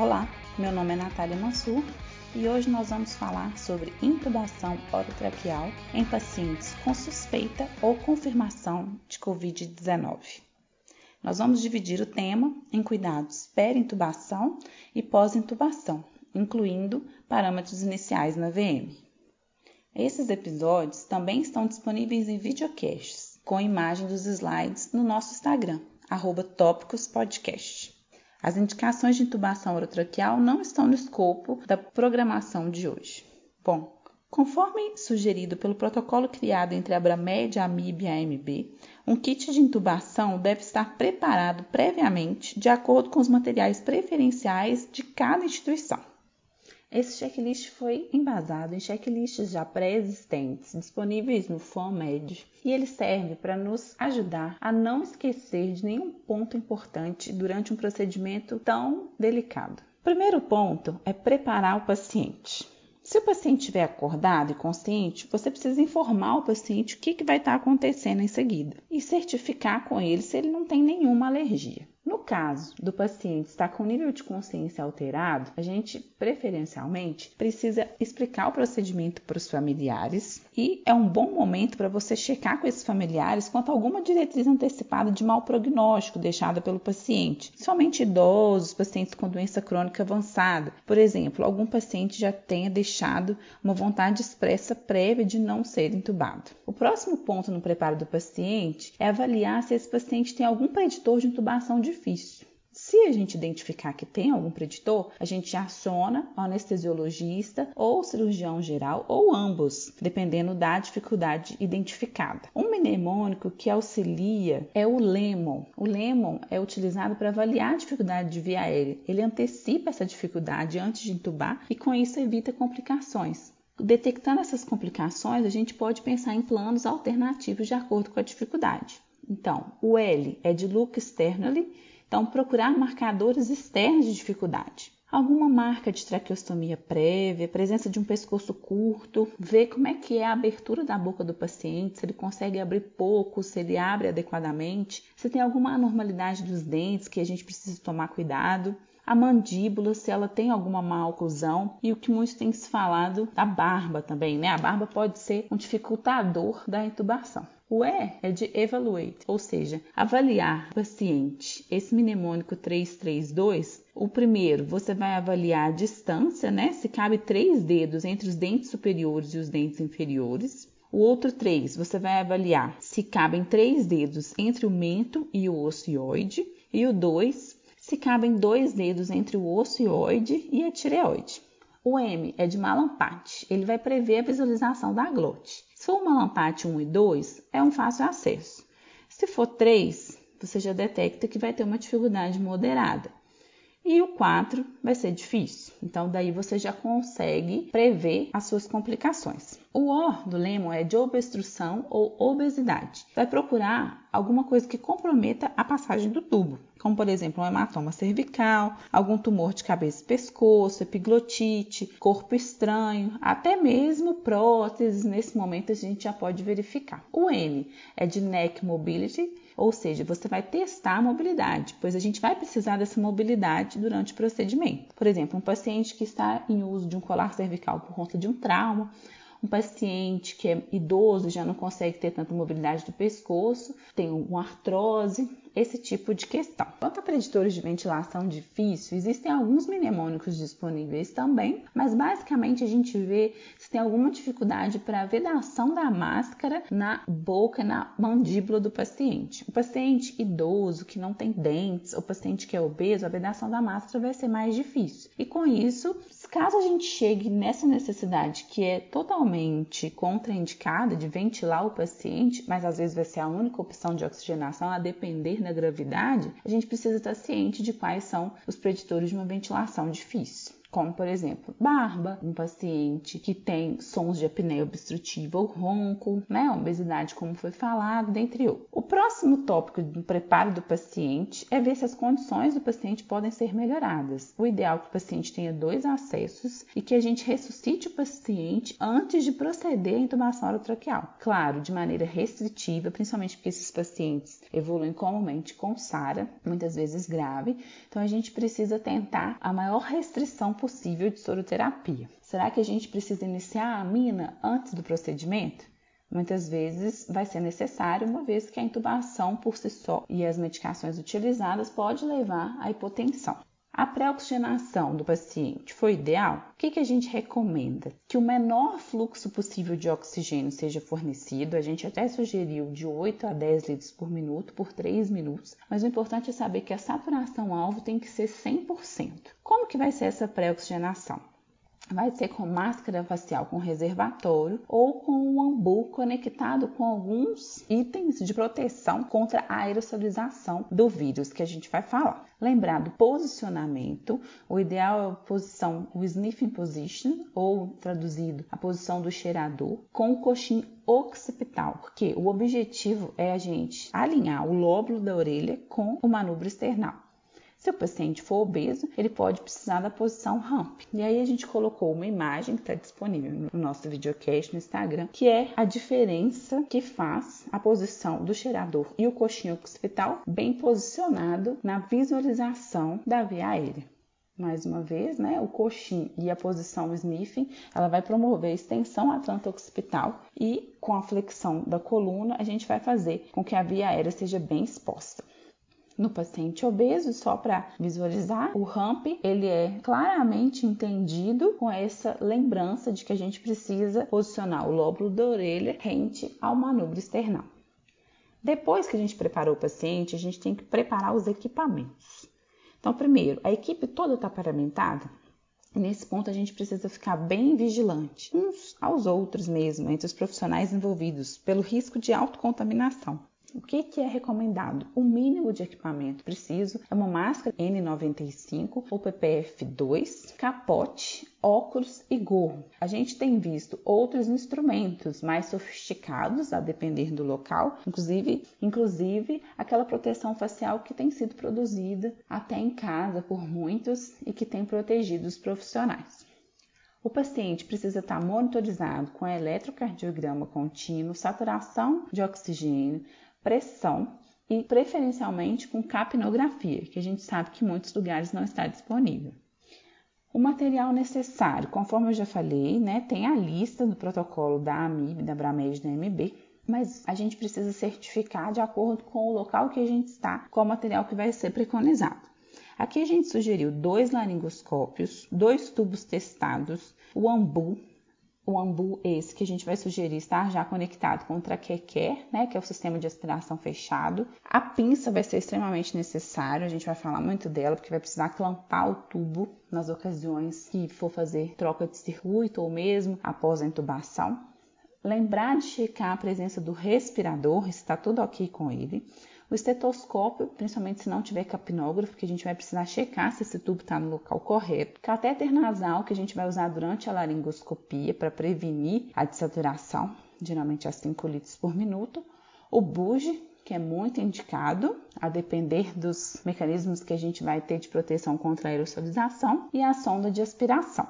Olá, meu nome é Natália Mansur e hoje nós vamos falar sobre intubação orotraqueal em pacientes com suspeita ou confirmação de Covid-19. Nós vamos dividir o tema em cuidados pré-intubação e pós-intubação, incluindo parâmetros iniciais na VM. Esses episódios também estão disponíveis em videocasts, com imagem dos slides no nosso Instagram, tópicospodcast. As indicações de intubação orotraqueal não estão no escopo da programação de hoje. Bom, conforme sugerido pelo protocolo criado entre a Abramed, a AMIB e a AMB, um kit de intubação deve estar preparado previamente de acordo com os materiais preferenciais de cada instituição. Esse checklist foi embasado em checklists já pré-existentes disponíveis no FOAMED e ele serve para nos ajudar a não esquecer de nenhum ponto importante durante um procedimento tão delicado. O primeiro ponto é preparar o paciente. Se o paciente estiver acordado e consciente, você precisa informar o paciente o que, que vai estar acontecendo em seguida e certificar com ele se ele não tem nenhuma alergia. No caso do paciente estar com nível de consciência alterado, a gente preferencialmente precisa explicar o procedimento para os familiares e é um bom momento para você checar com esses familiares quanto a alguma diretriz antecipada de mau prognóstico deixada pelo paciente, somente idosos, pacientes com doença crônica avançada. Por exemplo, algum paciente já tenha deixado uma vontade expressa prévia de não ser intubado. O próximo ponto no preparo do paciente é avaliar se esse paciente tem algum preditor de intubação difícil difícil. Se a gente identificar que tem algum preditor, a gente aciona o anestesiologista ou cirurgião geral ou ambos, dependendo da dificuldade identificada. Um mnemônico que auxilia é o Lemon. O Lemon é utilizado para avaliar a dificuldade de via aérea. Ele antecipa essa dificuldade antes de intubar e com isso evita complicações. Detectando essas complicações, a gente pode pensar em planos alternativos de acordo com a dificuldade. Então, o L é de look externally, então procurar marcadores externos de dificuldade. Alguma marca de traqueostomia prévia, presença de um pescoço curto, ver como é que é a abertura da boca do paciente, se ele consegue abrir pouco, se ele abre adequadamente, se tem alguma anormalidade dos dentes que a gente precisa tomar cuidado a mandíbula, se ela tem alguma má oclusão e o que muitos têm se falado da barba também, né? A barba pode ser um dificultador da intubação. O E é de evaluate, ou seja, avaliar paciente. Esse mnemônico 332, o primeiro você vai avaliar a distância, né? Se cabe três dedos entre os dentes superiores e os dentes inferiores. O outro 3, você vai avaliar se cabem três dedos entre o mento e o ocioide. E o 2, se cabem dois dedos entre o ocioide e a tireoide. O M é de Malampate, ele vai prever a visualização da glote. Se for uma lampate 1 e 2, é um fácil acesso. Se for 3, você já detecta que vai ter uma dificuldade moderada. E o 4 vai ser difícil. Então, daí você já consegue prever as suas complicações. O O do Lemon é de obstrução ou obesidade. Vai procurar alguma coisa que comprometa a passagem do tubo, como por exemplo um hematoma cervical, algum tumor de cabeça e pescoço, epiglotite, corpo estranho, até mesmo próteses. Nesse momento a gente já pode verificar. O N é de neck mobility, ou seja, você vai testar a mobilidade, pois a gente vai precisar dessa mobilidade durante o procedimento. Por exemplo, um paciente que está em uso de um colar cervical por conta de um trauma, um paciente que é idoso já não consegue ter tanta mobilidade do pescoço, tem uma artrose, esse tipo de questão. Quanto a preditores de ventilação difícil, existem alguns mnemônicos disponíveis também, mas basicamente a gente vê se tem alguma dificuldade para a vedação da máscara na boca, na mandíbula do paciente. O paciente idoso que não tem dentes, o paciente que é obeso, a vedação da máscara vai ser mais difícil. E com isso, caso a gente chegue nessa necessidade que é totalmente contraindicada de ventilar o paciente, mas às vezes vai ser a única opção de oxigenação a depender da gravidade, a gente precisa estar ciente de quais são os preditores de uma ventilação difícil. Como por exemplo barba, um paciente que tem sons de apneia obstrutiva ou ronco, né, obesidade como foi falado, dentre outros. O próximo tópico do preparo do paciente é ver se as condições do paciente podem ser melhoradas. O ideal é que o paciente tenha dois acessos e que a gente ressuscite o paciente antes de proceder à intubação orotraqueal. Claro, de maneira restritiva, principalmente porque esses pacientes evoluem comumente com SARA, muitas vezes grave, então a gente precisa tentar a maior restrição possível de soroterapia. Será que a gente precisa iniciar a amina antes do procedimento? Muitas vezes vai ser necessário, uma vez que a intubação por si só e as medicações utilizadas pode levar à hipotensão. A pré-oxigenação do paciente foi ideal? O que, que, a gente recomenda? Que o menor fluxo possível de oxigênio seja fornecido. A gente até sugeriu de 8 a 10 litros por minuto por 3 minutos, mas o importante é saber que a saturação alvo tem que ser 100%. Como que vai ser essa pré-oxigenação? Vai ser com máscara facial com reservatório ou com um ambu conectado com alguns itens de proteção contra a aerosolização do vírus que a gente vai falar. Lembrar do posicionamento, o ideal é a posição, o sniffing position, ou traduzido, a posição do cheirador, com o coxim occipital, porque o objetivo é a gente alinhar o lóbulo da orelha com o manubro external. Se o paciente for obeso, ele pode precisar da posição ramp. E aí a gente colocou uma imagem que está disponível no nosso videocast no Instagram, que é a diferença que faz a posição do cheirador e o coxinho occipital bem posicionado na visualização da via aérea mais uma vez, né, o coxim e a posição sniffing, ela vai promover a extensão atlanta-occipital e com a flexão da coluna, a gente vai fazer com que a via aérea seja bem exposta no paciente obeso, só para visualizar, o ramp ele é claramente entendido com essa lembrança de que a gente precisa posicionar o lóbulo da orelha rente ao manubro external. Depois que a gente preparou o paciente, a gente tem que preparar os equipamentos. Então, primeiro, a equipe toda está paramentada? Nesse ponto, a gente precisa ficar bem vigilante, uns aos outros mesmo, entre os profissionais envolvidos, pelo risco de autocontaminação. O que, que é recomendado? O mínimo de equipamento preciso é uma máscara N95 ou PPF2, capote, óculos e gorro. A gente tem visto outros instrumentos mais sofisticados, a depender do local, inclusive, inclusive aquela proteção facial que tem sido produzida até em casa por muitos e que tem protegido os profissionais. O paciente precisa estar monitorizado com eletrocardiograma contínuo, saturação de oxigênio, pressão e preferencialmente com capnografia, que a gente sabe que em muitos lugares não está disponível. O material necessário, conforme eu já falei, né, tem a lista do protocolo da AMIB, da Bramed e da MB, mas a gente precisa certificar de acordo com o local que a gente está, qual material que vai ser preconizado. Aqui a gente sugeriu dois laringoscópios, dois tubos testados, o AMBU, o AMBU esse que a gente vai sugerir estar já conectado com o traquequer, né, que é o sistema de aspiração fechado. A pinça vai ser extremamente necessário, a gente vai falar muito dela, porque vai precisar clampar o tubo nas ocasiões que for fazer troca de circuito ou mesmo após a intubação. Lembrar de checar a presença do respirador, se está tudo ok com ele. O estetoscópio, principalmente se não tiver capnógrafo, que a gente vai precisar checar se esse tubo está no local correto. Catéter nasal, que a gente vai usar durante a laringoscopia para prevenir a dessaturação, geralmente a 5 litros por minuto. O buge, que é muito indicado, a depender dos mecanismos que a gente vai ter de proteção contra a aerosolização. E a sonda de aspiração.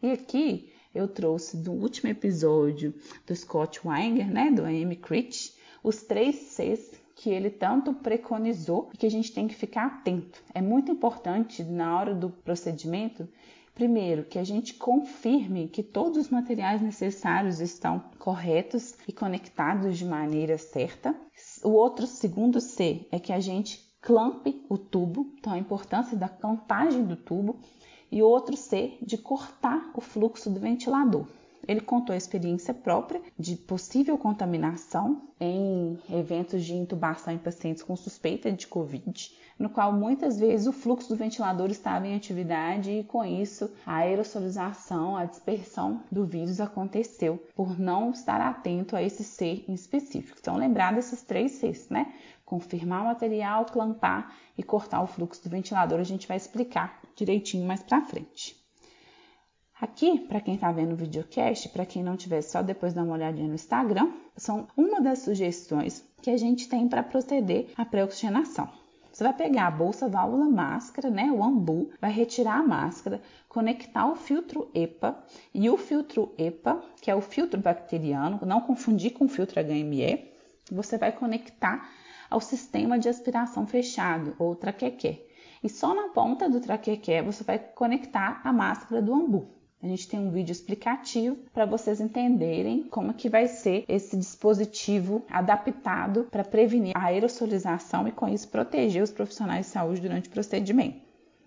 E aqui eu trouxe do último episódio do Scott Weinger, né, do AM Crit, os três Cs que ele tanto preconizou e que a gente tem que ficar atento. É muito importante na hora do procedimento, primeiro, que a gente confirme que todos os materiais necessários estão corretos e conectados de maneira certa. O outro segundo C é que a gente clampe o tubo, então a importância da clampagem do tubo. E outro C de cortar o fluxo do ventilador. Ele contou a experiência própria de possível contaminação em eventos de intubação em pacientes com suspeita de Covid, no qual muitas vezes o fluxo do ventilador estava em atividade e com isso a aerosolização, a dispersão do vírus aconteceu por não estar atento a esse C em específico. Então, lembrar desses três Cs, né? Confirmar o material, clampar e cortar o fluxo do ventilador, a gente vai explicar direitinho mais para frente. Aqui, para quem está vendo o videocast, para quem não tiver só depois dar uma olhadinha no Instagram, são uma das sugestões que a gente tem para proceder à pré-oxigenação. Você vai pegar a bolsa válvula máscara, né, o ambu, vai retirar a máscara, conectar o filtro EPA e o filtro EPA, que é o filtro bacteriano, não confundir com o filtro HME, você vai conectar ao sistema de aspiração fechado ou traqueque. E só na ponta do traqueque você vai conectar a máscara do ambu. A gente tem um vídeo explicativo para vocês entenderem como que vai ser esse dispositivo adaptado para prevenir a aerosolização e com isso proteger os profissionais de saúde durante o procedimento.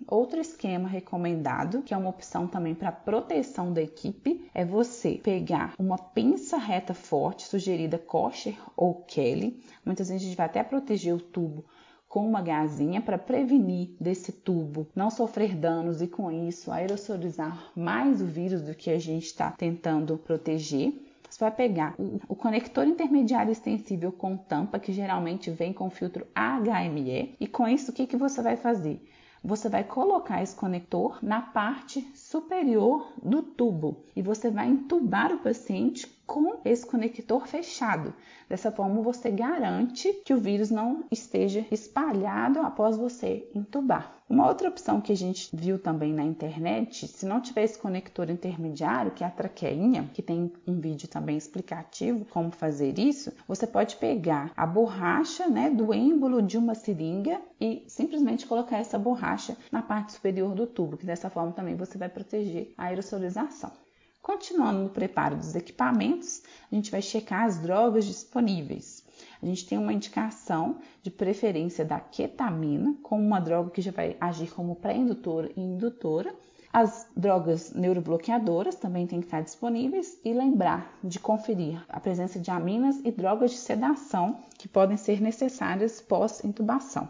Outro esquema recomendado, que é uma opção também para proteção da equipe, é você pegar uma pinça reta forte, sugerida Kosher ou Kelly. Muitas vezes a gente vai até proteger o tubo com uma gazinha para prevenir desse tubo não sofrer danos e com isso aerosolizar mais o vírus do que a gente está tentando proteger. Você vai pegar o conector intermediário extensível com tampa, que geralmente vem com filtro HME, e com isso o que, que você vai fazer? Você vai colocar esse conector na parte superior do tubo e você vai entubar o paciente com esse conector fechado. Dessa forma, você garante que o vírus não esteja espalhado após você entubar. Uma outra opção que a gente viu também na internet, se não tiver esse conector intermediário, que é a traqueinha, que tem um vídeo também explicativo como fazer isso, você pode pegar a borracha né, do êmbolo de uma seringa e simplesmente colocar essa borracha na parte superior do tubo, que dessa forma também você vai proteger a aerosolização. Continuando no preparo dos equipamentos, a gente vai checar as drogas disponíveis. A gente tem uma indicação de preferência da ketamina, como uma droga que já vai agir como pré-indutora e indutora. As drogas neurobloqueadoras também têm que estar disponíveis e lembrar de conferir a presença de aminas e drogas de sedação que podem ser necessárias pós-intubação.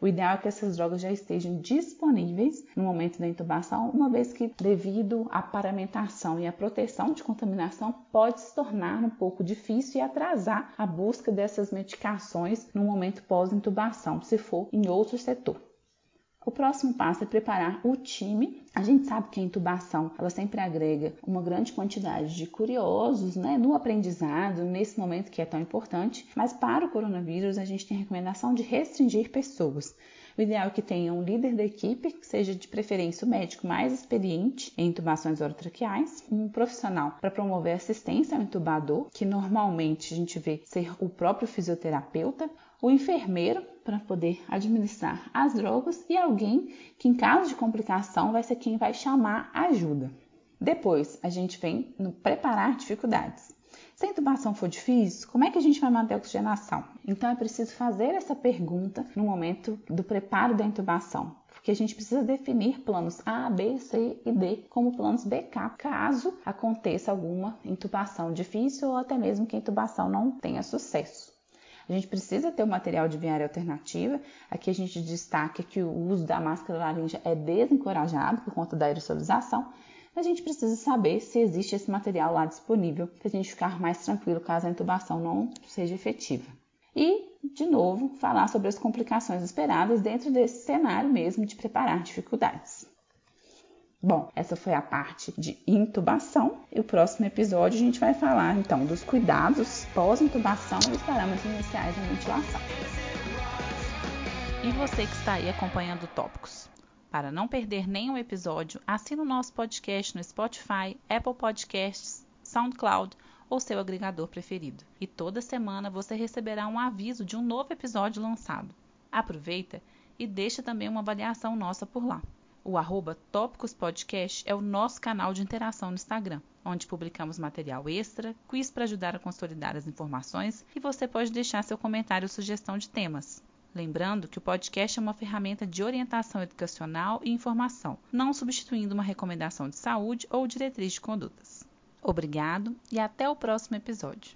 O ideal é que essas drogas já estejam disponíveis no momento da intubação, uma vez que, devido à paramentação e à proteção de contaminação, pode se tornar um pouco difícil e atrasar a busca dessas medicações no momento pós-intubação, se for em outro setor. O próximo passo é preparar o time. A gente sabe que a intubação ela sempre agrega uma grande quantidade de curiosos né, no aprendizado, nesse momento que é tão importante, mas para o coronavírus a gente tem recomendação de restringir pessoas. O ideal é que tenha um líder da equipe, que seja de preferência o médico mais experiente em intubações orotraqueais, um profissional para promover assistência ao intubador, que normalmente a gente vê ser o próprio fisioterapeuta, o enfermeiro para poder administrar as drogas e alguém que, em caso de complicação, vai ser quem vai chamar ajuda. Depois, a gente vem no preparar dificuldades. Se a intubação for difícil, como é que a gente vai manter a oxigenação? Então, é preciso fazer essa pergunta no momento do preparo da intubação, porque a gente precisa definir planos A, B, C e D como planos BK, caso aconteça alguma intubação difícil ou até mesmo que a intubação não tenha sucesso. A gente precisa ter o um material de viária alternativa. Aqui a gente destaca que o uso da máscara laringe é desencorajado por conta da aerosolização. A gente precisa saber se existe esse material lá disponível para a gente ficar mais tranquilo caso a intubação não seja efetiva. E, de novo, falar sobre as complicações esperadas dentro desse cenário mesmo de preparar dificuldades. Bom, essa foi a parte de intubação e o próximo episódio a gente vai falar então dos cuidados pós-intubação e os parâmetros iniciais da ventilação. E você que está aí acompanhando tópicos? Para não perder nenhum episódio, assine o nosso podcast no Spotify, Apple Podcasts, SoundCloud ou seu agregador preferido. E toda semana você receberá um aviso de um novo episódio lançado. Aproveita e deixa também uma avaliação nossa por lá. O arroba Tópicos Podcast é o nosso canal de interação no Instagram, onde publicamos material extra, quiz para ajudar a consolidar as informações e você pode deixar seu comentário ou sugestão de temas. Lembrando que o podcast é uma ferramenta de orientação educacional e informação, não substituindo uma recomendação de saúde ou diretriz de condutas. Obrigado e até o próximo episódio.